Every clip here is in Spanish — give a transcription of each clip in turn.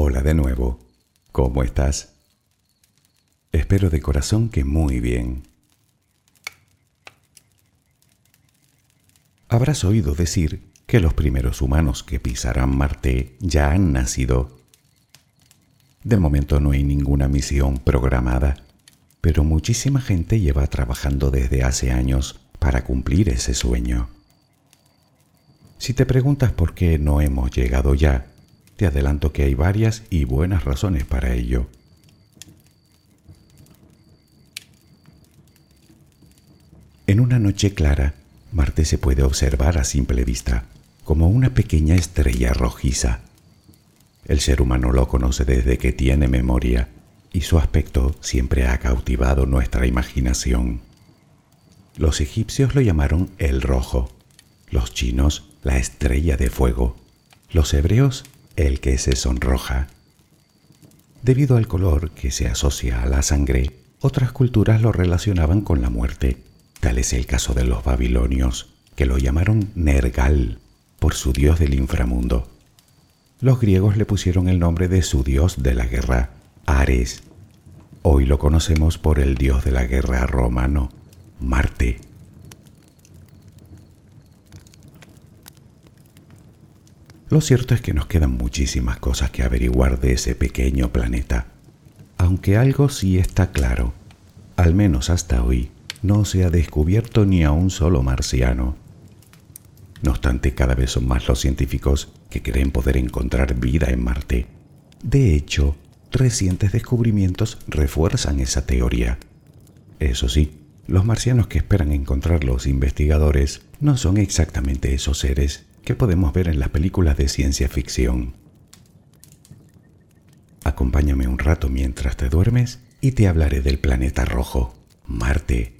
Hola de nuevo. ¿Cómo estás? Espero de corazón que muy bien. Habrás oído decir que los primeros humanos que pisarán Marte ya han nacido. De momento no hay ninguna misión programada, pero muchísima gente lleva trabajando desde hace años para cumplir ese sueño. Si te preguntas por qué no hemos llegado ya, te adelanto que hay varias y buenas razones para ello. En una noche clara, Marte se puede observar a simple vista como una pequeña estrella rojiza. El ser humano lo conoce desde que tiene memoria y su aspecto siempre ha cautivado nuestra imaginación. Los egipcios lo llamaron el rojo, los chinos la estrella de fuego, los hebreos el que se sonroja. Debido al color que se asocia a la sangre, otras culturas lo relacionaban con la muerte. Tal es el caso de los babilonios, que lo llamaron Nergal, por su dios del inframundo. Los griegos le pusieron el nombre de su dios de la guerra, Ares. Hoy lo conocemos por el dios de la guerra romano, Marte. Lo cierto es que nos quedan muchísimas cosas que averiguar de ese pequeño planeta, aunque algo sí está claro, al menos hasta hoy, no se ha descubierto ni a un solo marciano. No obstante, cada vez son más los científicos que creen poder encontrar vida en Marte. De hecho, recientes descubrimientos refuerzan esa teoría. Eso sí, los marcianos que esperan encontrar los investigadores no son exactamente esos seres que podemos ver en las películas de ciencia ficción. Acompáñame un rato mientras te duermes y te hablaré del planeta rojo, Marte,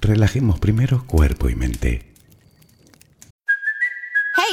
relajemos primero cuerpo y mente.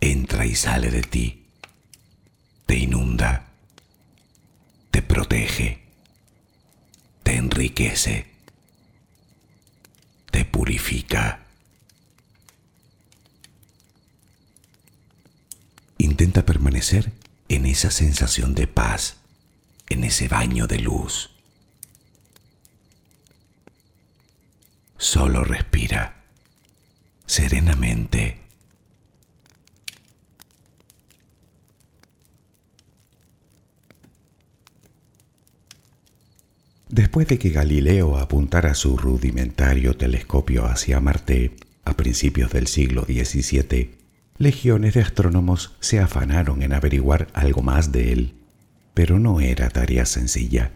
entra y sale de ti, te inunda, te protege, te enriquece, te purifica. Intenta permanecer en esa sensación de paz, en ese baño de luz. Solo respira serenamente. Después de que Galileo apuntara su rudimentario telescopio hacia Marte a principios del siglo XVII, legiones de astrónomos se afanaron en averiguar algo más de él, pero no era tarea sencilla.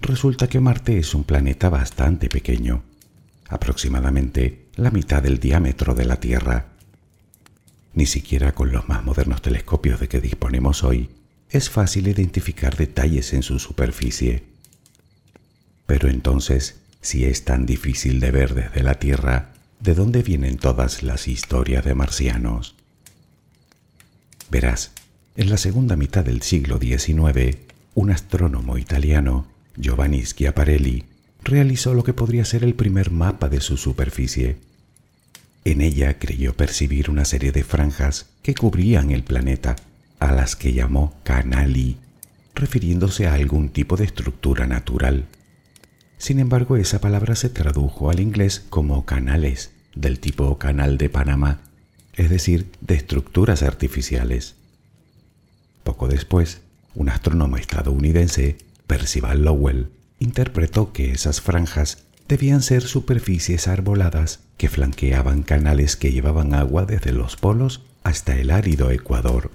Resulta que Marte es un planeta bastante pequeño, aproximadamente la mitad del diámetro de la Tierra. Ni siquiera con los más modernos telescopios de que disponemos hoy es fácil identificar detalles en su superficie. Pero entonces, si es tan difícil de ver desde la Tierra, de dónde vienen todas las historias de marcianos. Verás, en la segunda mitad del siglo XIX, un astrónomo italiano, Giovanni Schiaparelli, realizó lo que podría ser el primer mapa de su superficie. En ella creyó percibir una serie de franjas que cubrían el planeta, a las que llamó canali, refiriéndose a algún tipo de estructura natural. Sin embargo, esa palabra se tradujo al inglés como canales, del tipo Canal de Panamá, es decir, de estructuras artificiales. Poco después, un astrónomo estadounidense, Percival Lowell, interpretó que esas franjas debían ser superficies arboladas que flanqueaban canales que llevaban agua desde los polos hasta el árido Ecuador.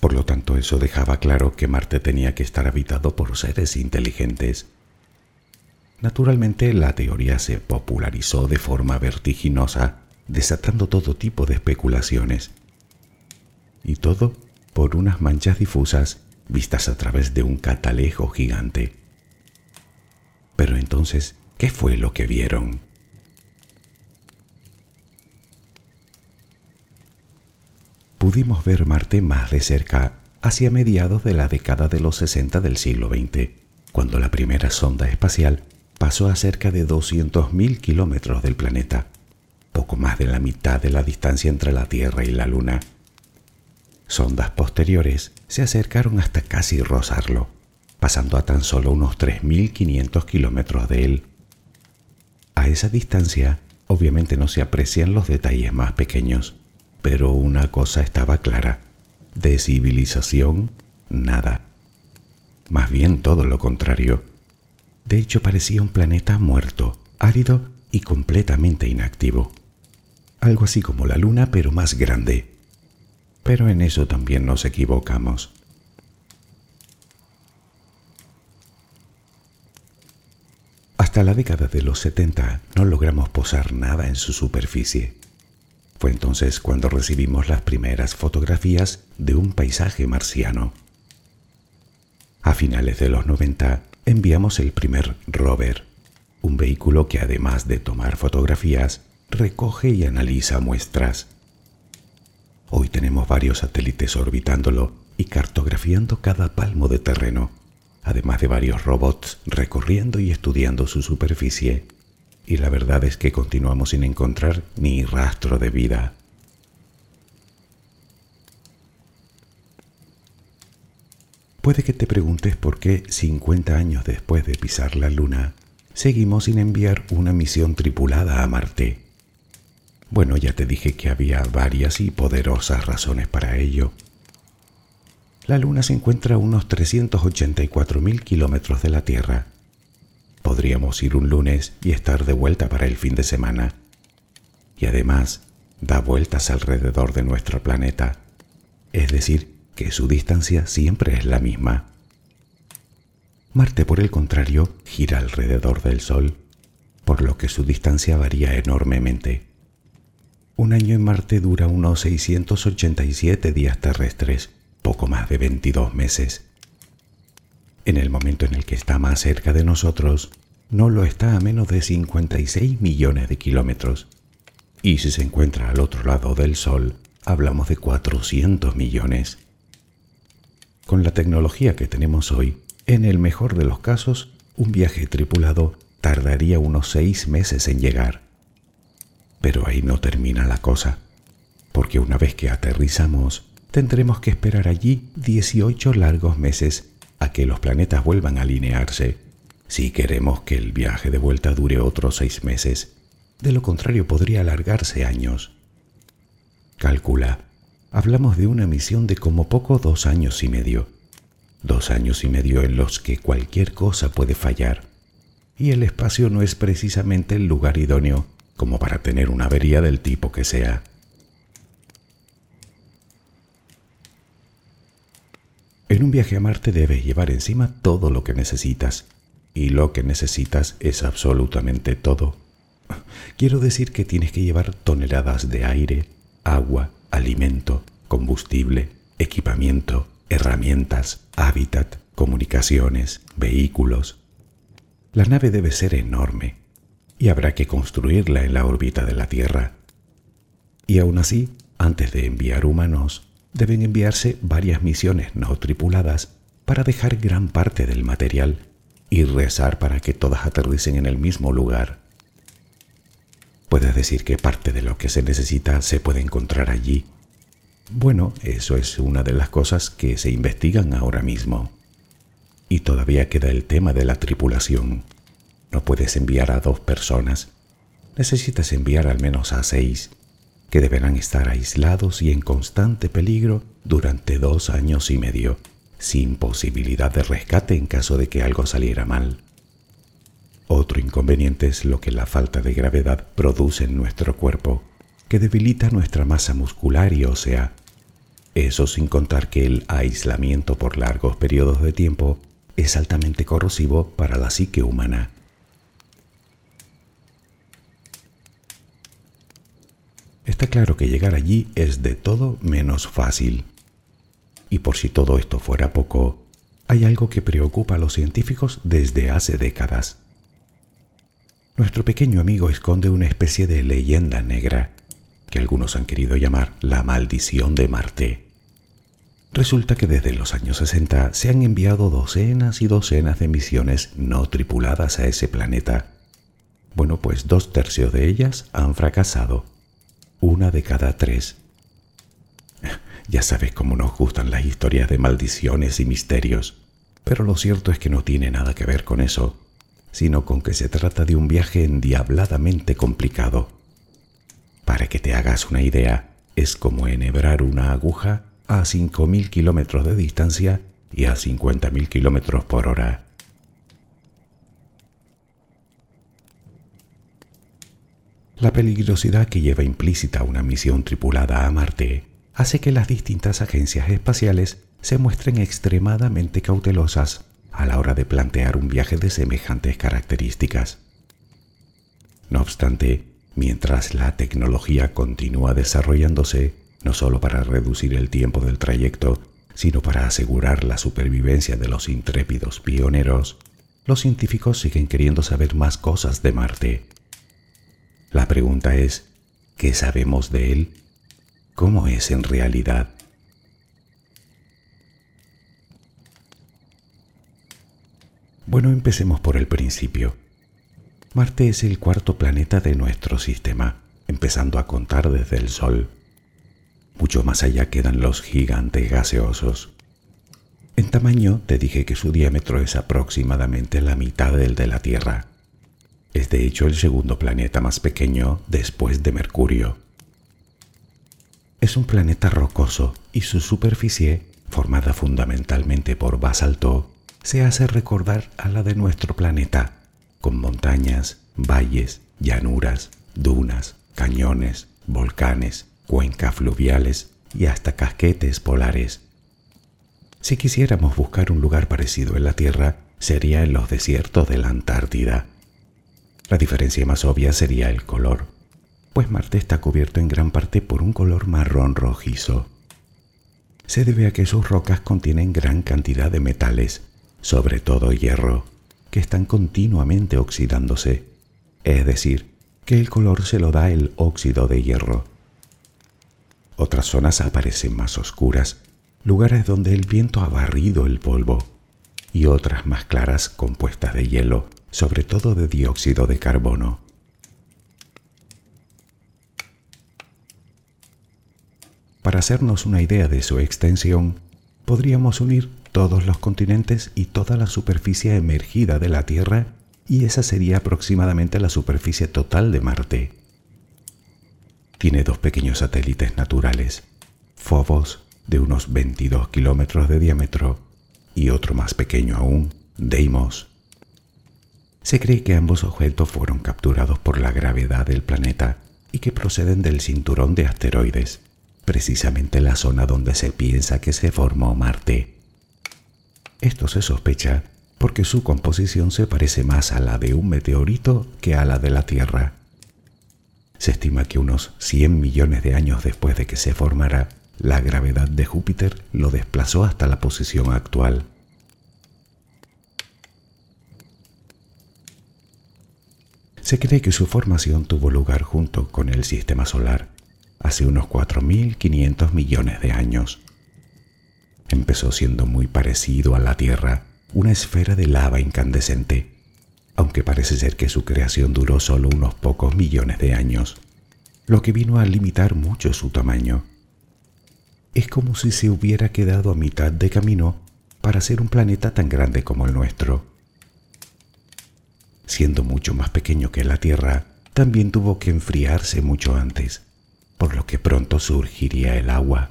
Por lo tanto, eso dejaba claro que Marte tenía que estar habitado por seres inteligentes Naturalmente, la teoría se popularizó de forma vertiginosa, desatando todo tipo de especulaciones. Y todo por unas manchas difusas vistas a través de un catalejo gigante. Pero entonces, ¿qué fue lo que vieron? Pudimos ver Marte más de cerca hacia mediados de la década de los 60 del siglo XX, cuando la primera sonda espacial pasó a cerca de 200.000 kilómetros del planeta, poco más de la mitad de la distancia entre la Tierra y la Luna. Sondas posteriores se acercaron hasta casi rozarlo, pasando a tan solo unos 3.500 kilómetros de él. A esa distancia, obviamente no se aprecian los detalles más pequeños, pero una cosa estaba clara, de civilización, nada. Más bien todo lo contrario de hecho, parecía un planeta muerto, árido y completamente inactivo. Algo así como la Luna, pero más grande. Pero en eso también nos equivocamos. Hasta la década de los 70 no logramos posar nada en su superficie. Fue entonces cuando recibimos las primeras fotografías de un paisaje marciano. A finales de los 90 enviamos el primer rover, un vehículo que además de tomar fotografías, recoge y analiza muestras. Hoy tenemos varios satélites orbitándolo y cartografiando cada palmo de terreno, además de varios robots recorriendo y estudiando su superficie. Y la verdad es que continuamos sin encontrar ni rastro de vida. Puede que te preguntes por qué 50 años después de pisar la Luna, seguimos sin enviar una misión tripulada a Marte. Bueno, ya te dije que había varias y poderosas razones para ello. La Luna se encuentra a unos 384.000 kilómetros de la Tierra. Podríamos ir un lunes y estar de vuelta para el fin de semana. Y además, da vueltas alrededor de nuestro planeta. Es decir, que su distancia siempre es la misma. Marte, por el contrario, gira alrededor del Sol, por lo que su distancia varía enormemente. Un año en Marte dura unos 687 días terrestres, poco más de 22 meses. En el momento en el que está más cerca de nosotros, no lo está a menos de 56 millones de kilómetros. Y si se encuentra al otro lado del Sol, hablamos de 400 millones. Con la tecnología que tenemos hoy, en el mejor de los casos, un viaje tripulado tardaría unos seis meses en llegar. Pero ahí no termina la cosa, porque una vez que aterrizamos, tendremos que esperar allí 18 largos meses a que los planetas vuelvan a alinearse, si queremos que el viaje de vuelta dure otros seis meses. De lo contrario, podría alargarse años. Calcula, hablamos de una misión de como poco dos años y medio. Dos años y medio en los que cualquier cosa puede fallar. Y el espacio no es precisamente el lugar idóneo como para tener una avería del tipo que sea. En un viaje a Marte debes llevar encima todo lo que necesitas. Y lo que necesitas es absolutamente todo. Quiero decir que tienes que llevar toneladas de aire, agua, alimento, combustible, equipamiento, herramientas, hábitat, comunicaciones, vehículos. La nave debe ser enorme, y habrá que construirla en la órbita de la Tierra. Y aún así, antes de enviar humanos, deben enviarse varias misiones no tripuladas para dejar gran parte del material y rezar para que todas aterricen en el mismo lugar. Puedes decir que parte de lo que se necesita se puede encontrar allí. Bueno, eso es una de las cosas que se investigan ahora mismo. Y todavía queda el tema de la tripulación. No puedes enviar a dos personas. Necesitas enviar al menos a seis, que deberán estar aislados y en constante peligro durante dos años y medio, sin posibilidad de rescate en caso de que algo saliera mal. Otro inconveniente es lo que la falta de gravedad produce en nuestro cuerpo, que debilita nuestra masa muscular y ósea. Eso sin contar que el aislamiento por largos periodos de tiempo es altamente corrosivo para la psique humana. Está claro que llegar allí es de todo menos fácil. Y por si todo esto fuera poco, hay algo que preocupa a los científicos desde hace décadas. Nuestro pequeño amigo esconde una especie de leyenda negra, que algunos han querido llamar la maldición de Marte. Resulta que desde los años 60 se han enviado docenas y docenas de misiones no tripuladas a ese planeta. Bueno, pues dos tercios de ellas han fracasado una de cada tres. Ya sabes cómo nos gustan las historias de maldiciones y misterios, pero lo cierto es que no tiene nada que ver con eso, sino con que se trata de un viaje endiabladamente complicado. Para que te hagas una idea, es como enhebrar una aguja a 5.000 kilómetros de distancia y a 50.000 kilómetros por hora. La peligrosidad que lleva implícita una misión tripulada a Marte hace que las distintas agencias espaciales se muestren extremadamente cautelosas a la hora de plantear un viaje de semejantes características. No obstante, mientras la tecnología continúa desarrollándose, no solo para reducir el tiempo del trayecto, sino para asegurar la supervivencia de los intrépidos pioneros, los científicos siguen queriendo saber más cosas de Marte. La pregunta es, ¿qué sabemos de él? ¿Cómo es en realidad? Bueno, empecemos por el principio. Marte es el cuarto planeta de nuestro sistema, empezando a contar desde el Sol. Mucho más allá quedan los gigantes gaseosos. En tamaño te dije que su diámetro es aproximadamente la mitad del de la Tierra. Es de hecho el segundo planeta más pequeño después de Mercurio. Es un planeta rocoso y su superficie, formada fundamentalmente por basalto, se hace recordar a la de nuestro planeta, con montañas, valles, llanuras, dunas, cañones, volcanes, cuencas fluviales y hasta casquetes polares. Si quisiéramos buscar un lugar parecido en la Tierra, sería en los desiertos de la Antártida. La diferencia más obvia sería el color, pues Marte está cubierto en gran parte por un color marrón rojizo. Se debe a que sus rocas contienen gran cantidad de metales, sobre todo hierro, que están continuamente oxidándose, es decir, que el color se lo da el óxido de hierro. Otras zonas aparecen más oscuras lugares donde el viento ha barrido el polvo, y otras más claras compuestas de hielo, sobre todo de dióxido de carbono. Para hacernos una idea de su extensión, podríamos unir todos los continentes y toda la superficie emergida de la Tierra, y esa sería aproximadamente la superficie total de Marte. Tiene dos pequeños satélites naturales, Phobos de unos 22 kilómetros de diámetro y otro más pequeño aún, Deimos. Se cree que ambos objetos fueron capturados por la gravedad del planeta y que proceden del cinturón de asteroides, precisamente la zona donde se piensa que se formó Marte. Esto se sospecha porque su composición se parece más a la de un meteorito que a la de la Tierra. Se estima que unos 100 millones de años después de que se formara, la gravedad de Júpiter lo desplazó hasta la posición actual. Se cree que su formación tuvo lugar junto con el Sistema Solar hace unos 4.500 millones de años. Empezó siendo muy parecido a la Tierra, una esfera de lava incandescente, aunque parece ser que su creación duró solo unos pocos millones de años, lo que vino a limitar mucho su tamaño es como si se hubiera quedado a mitad de camino para ser un planeta tan grande como el nuestro. Siendo mucho más pequeño que la Tierra, también tuvo que enfriarse mucho antes, por lo que pronto surgiría el agua.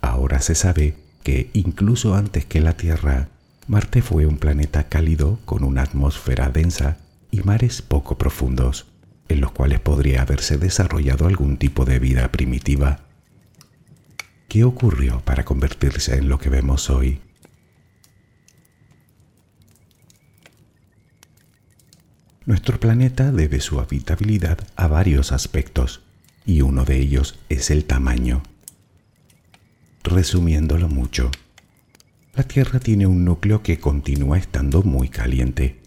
Ahora se sabe que incluso antes que la Tierra, Marte fue un planeta cálido con una atmósfera densa y mares poco profundos, en los cuales podría haberse desarrollado algún tipo de vida primitiva. ¿Qué ocurrió para convertirse en lo que vemos hoy? Nuestro planeta debe su habitabilidad a varios aspectos, y uno de ellos es el tamaño. Resumiéndolo mucho, la Tierra tiene un núcleo que continúa estando muy caliente.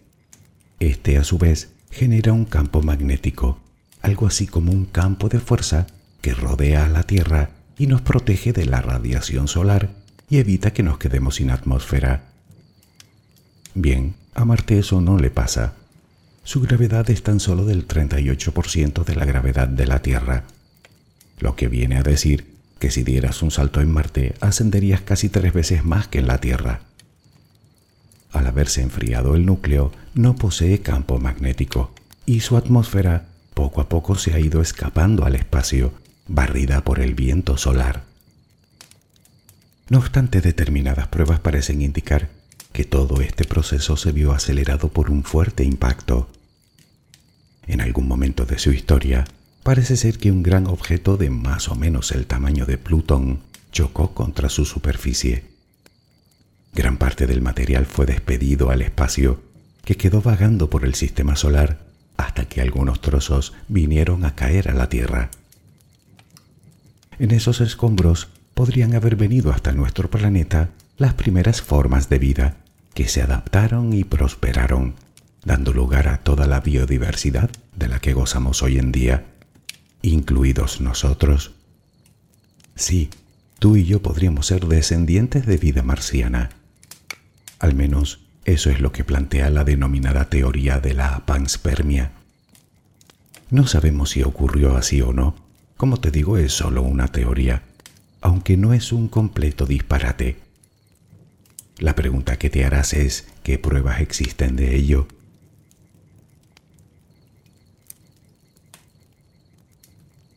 Este a su vez genera un campo magnético, algo así como un campo de fuerza que rodea a la Tierra y nos protege de la radiación solar y evita que nos quedemos sin atmósfera. Bien, a Marte eso no le pasa. Su gravedad es tan solo del 38% de la gravedad de la Tierra, lo que viene a decir que si dieras un salto en Marte ascenderías casi tres veces más que en la Tierra. Al haberse enfriado el núcleo, no posee campo magnético y su atmósfera poco a poco se ha ido escapando al espacio barrida por el viento solar. No obstante, determinadas pruebas parecen indicar que todo este proceso se vio acelerado por un fuerte impacto. En algún momento de su historia, parece ser que un gran objeto de más o menos el tamaño de Plutón chocó contra su superficie. Gran parte del material fue despedido al espacio, que quedó vagando por el sistema solar hasta que algunos trozos vinieron a caer a la Tierra. En esos escombros podrían haber venido hasta nuestro planeta las primeras formas de vida que se adaptaron y prosperaron, dando lugar a toda la biodiversidad de la que gozamos hoy en día, incluidos nosotros. Sí, tú y yo podríamos ser descendientes de vida marciana. Al menos eso es lo que plantea la denominada teoría de la panspermia. No sabemos si ocurrió así o no. Como te digo, es solo una teoría, aunque no es un completo disparate. La pregunta que te harás es, ¿qué pruebas existen de ello?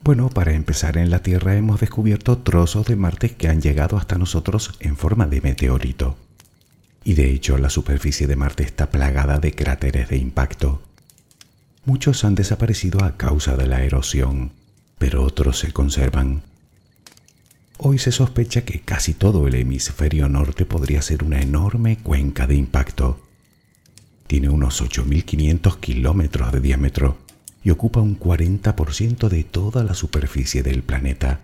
Bueno, para empezar en la Tierra hemos descubierto trozos de Marte que han llegado hasta nosotros en forma de meteorito. Y de hecho la superficie de Marte está plagada de cráteres de impacto. Muchos han desaparecido a causa de la erosión, pero otros se conservan. Hoy se sospecha que casi todo el hemisferio norte podría ser una enorme cuenca de impacto. Tiene unos 8.500 kilómetros de diámetro y ocupa un 40% de toda la superficie del planeta.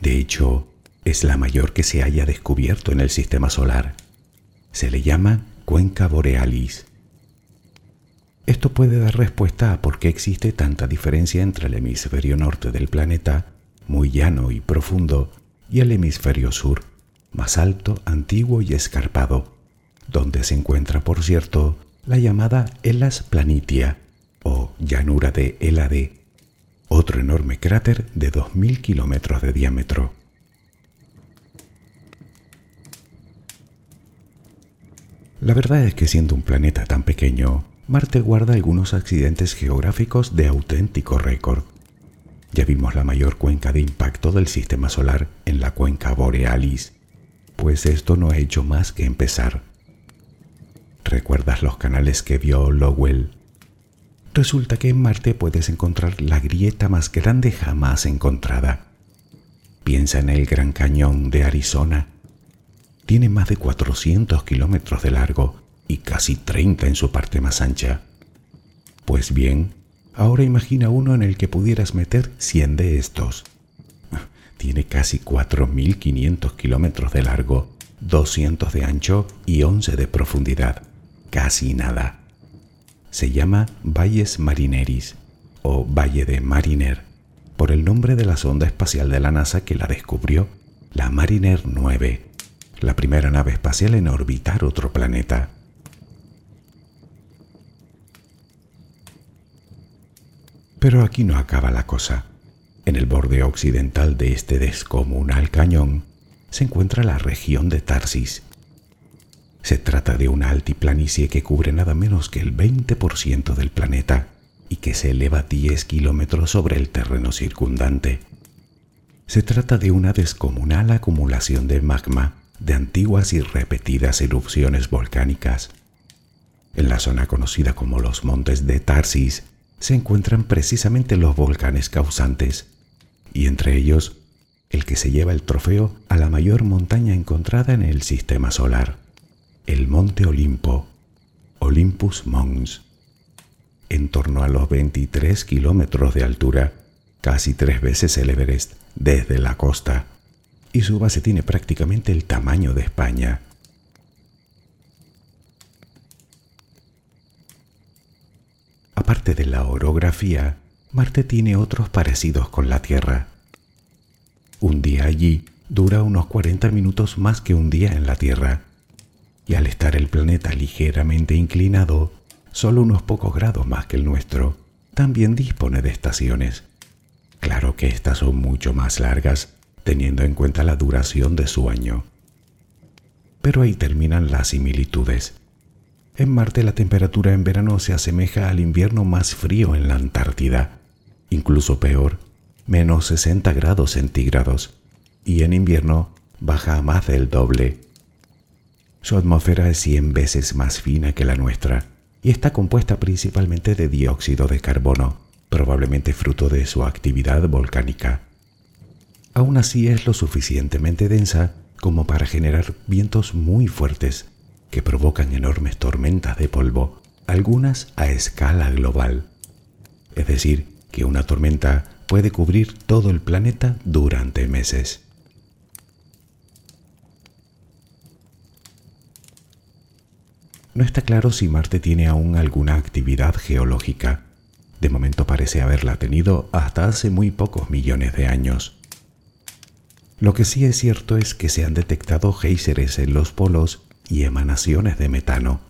De hecho, es la mayor que se haya descubierto en el sistema solar. Se le llama cuenca borealis. Esto puede dar respuesta a por qué existe tanta diferencia entre el hemisferio norte del planeta, muy llano y profundo, y el hemisferio sur, más alto, antiguo y escarpado, donde se encuentra, por cierto, la llamada Elas Planitia o llanura de Elade, otro enorme cráter de 2.000 kilómetros de diámetro. La verdad es que siendo un planeta tan pequeño, Marte guarda algunos accidentes geográficos de auténtico récord. Ya vimos la mayor cuenca de impacto del sistema solar en la cuenca borealis, pues esto no ha hecho más que empezar. ¿Recuerdas los canales que vio Lowell? Resulta que en Marte puedes encontrar la grieta más grande jamás encontrada. Piensa en el Gran Cañón de Arizona. Tiene más de 400 kilómetros de largo y casi 30 en su parte más ancha. Pues bien, Ahora imagina uno en el que pudieras meter 100 de estos. Tiene casi 4.500 kilómetros de largo, 200 de ancho y 11 de profundidad. Casi nada. Se llama Valles Marineris o Valle de Mariner por el nombre de la sonda espacial de la NASA que la descubrió, la Mariner 9, la primera nave espacial en orbitar otro planeta. Pero aquí no acaba la cosa. En el borde occidental de este descomunal cañón se encuentra la región de Tarsis. Se trata de una altiplanicie que cubre nada menos que el 20% del planeta y que se eleva 10 kilómetros sobre el terreno circundante. Se trata de una descomunal acumulación de magma de antiguas y repetidas erupciones volcánicas. En la zona conocida como los Montes de Tarsis se encuentran precisamente los volcanes causantes, y entre ellos el que se lleva el trofeo a la mayor montaña encontrada en el sistema solar, el Monte Olimpo, Olympus Mons. En torno a los 23 kilómetros de altura, casi tres veces el Everest desde la costa, y su base tiene prácticamente el tamaño de España. Aparte de la orografía, Marte tiene otros parecidos con la Tierra. Un día allí dura unos 40 minutos más que un día en la Tierra, y al estar el planeta ligeramente inclinado, solo unos pocos grados más que el nuestro, también dispone de estaciones. Claro que estas son mucho más largas, teniendo en cuenta la duración de su año. Pero ahí terminan las similitudes. En Marte la temperatura en verano se asemeja al invierno más frío en la Antártida, incluso peor, menos 60 grados centígrados, y en invierno baja a más del doble. Su atmósfera es 100 veces más fina que la nuestra y está compuesta principalmente de dióxido de carbono, probablemente fruto de su actividad volcánica. Aún así es lo suficientemente densa como para generar vientos muy fuertes que provocan enormes tormentas de polvo, algunas a escala global, es decir, que una tormenta puede cubrir todo el planeta durante meses. No está claro si Marte tiene aún alguna actividad geológica. De momento parece haberla tenido hasta hace muy pocos millones de años. Lo que sí es cierto es que se han detectado géiseres en los polos y emanaciones de metano,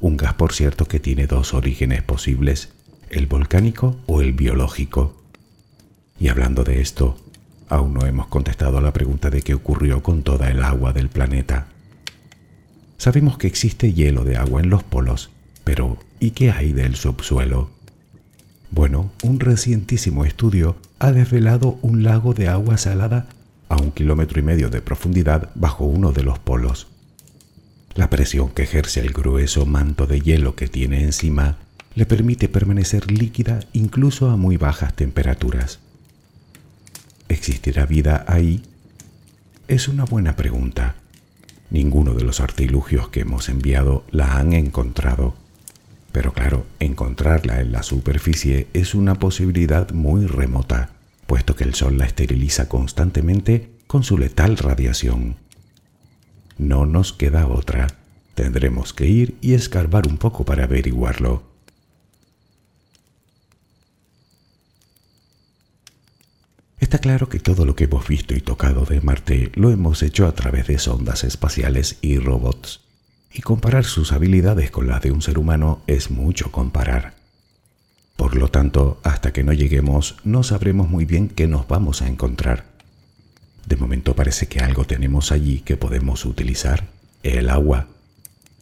un gas por cierto que tiene dos orígenes posibles, el volcánico o el biológico. Y hablando de esto, aún no hemos contestado a la pregunta de qué ocurrió con toda el agua del planeta. Sabemos que existe hielo de agua en los polos, pero ¿y qué hay del subsuelo? Bueno, un recientísimo estudio ha desvelado un lago de agua salada a un kilómetro y medio de profundidad bajo uno de los polos. La presión que ejerce el grueso manto de hielo que tiene encima le permite permanecer líquida incluso a muy bajas temperaturas. ¿Existirá vida ahí? Es una buena pregunta. Ninguno de los artilugios que hemos enviado la han encontrado. Pero claro, encontrarla en la superficie es una posibilidad muy remota, puesto que el Sol la esteriliza constantemente con su letal radiación. No nos queda otra. Tendremos que ir y escarbar un poco para averiguarlo. Está claro que todo lo que hemos visto y tocado de Marte lo hemos hecho a través de sondas espaciales y robots. Y comparar sus habilidades con las de un ser humano es mucho comparar. Por lo tanto, hasta que no lleguemos, no sabremos muy bien qué nos vamos a encontrar. De momento parece que algo tenemos allí que podemos utilizar, el agua.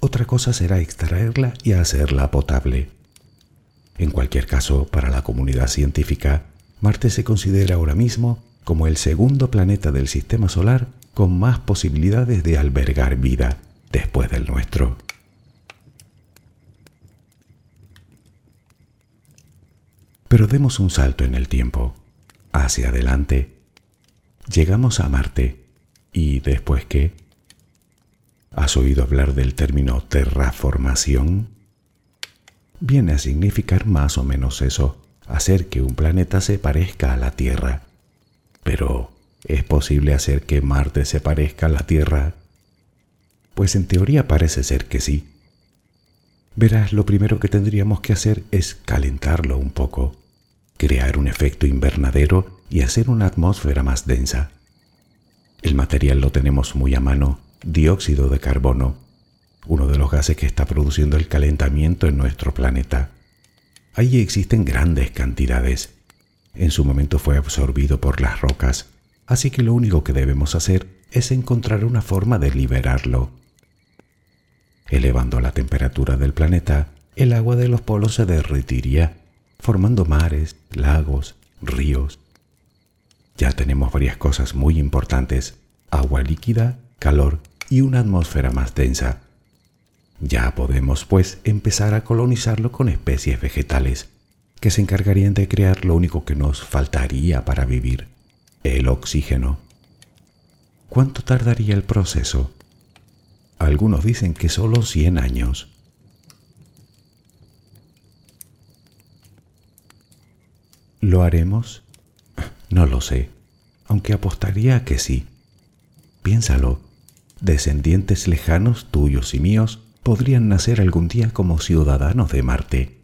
Otra cosa será extraerla y hacerla potable. En cualquier caso, para la comunidad científica, Marte se considera ahora mismo como el segundo planeta del Sistema Solar con más posibilidades de albergar vida después del nuestro. Pero demos un salto en el tiempo, hacia adelante. Llegamos a Marte. ¿Y después qué? ¿Has oído hablar del término terraformación? Viene a significar más o menos eso hacer que un planeta se parezca a la Tierra. Pero, ¿es posible hacer que Marte se parezca a la Tierra? Pues en teoría parece ser que sí. Verás, lo primero que tendríamos que hacer es calentarlo un poco, crear un efecto invernadero y hacer una atmósfera más densa. El material lo tenemos muy a mano, dióxido de carbono, uno de los gases que está produciendo el calentamiento en nuestro planeta. Allí existen grandes cantidades. En su momento fue absorbido por las rocas, así que lo único que debemos hacer es encontrar una forma de liberarlo. Elevando la temperatura del planeta, el agua de los polos se derretiría, formando mares, lagos, ríos. Ya tenemos varias cosas muy importantes, agua líquida, calor y una atmósfera más densa. Ya podemos, pues, empezar a colonizarlo con especies vegetales, que se encargarían de crear lo único que nos faltaría para vivir, el oxígeno. ¿Cuánto tardaría el proceso? Algunos dicen que solo 100 años. ¿Lo haremos? No lo sé, aunque apostaría a que sí. Piénsalo, descendientes lejanos tuyos y míos podrían nacer algún día como ciudadanos de Marte.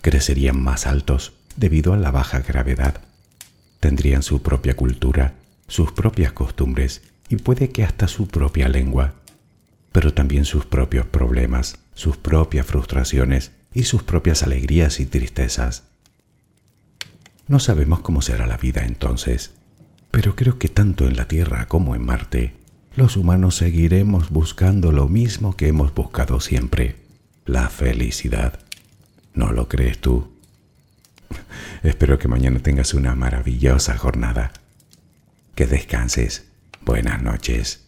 Crecerían más altos debido a la baja gravedad. Tendrían su propia cultura, sus propias costumbres y puede que hasta su propia lengua, pero también sus propios problemas, sus propias frustraciones y sus propias alegrías y tristezas. No sabemos cómo será la vida entonces, pero creo que tanto en la Tierra como en Marte los humanos seguiremos buscando lo mismo que hemos buscado siempre, la felicidad. ¿No lo crees tú? Espero que mañana tengas una maravillosa jornada. Que descanses. Buenas noches.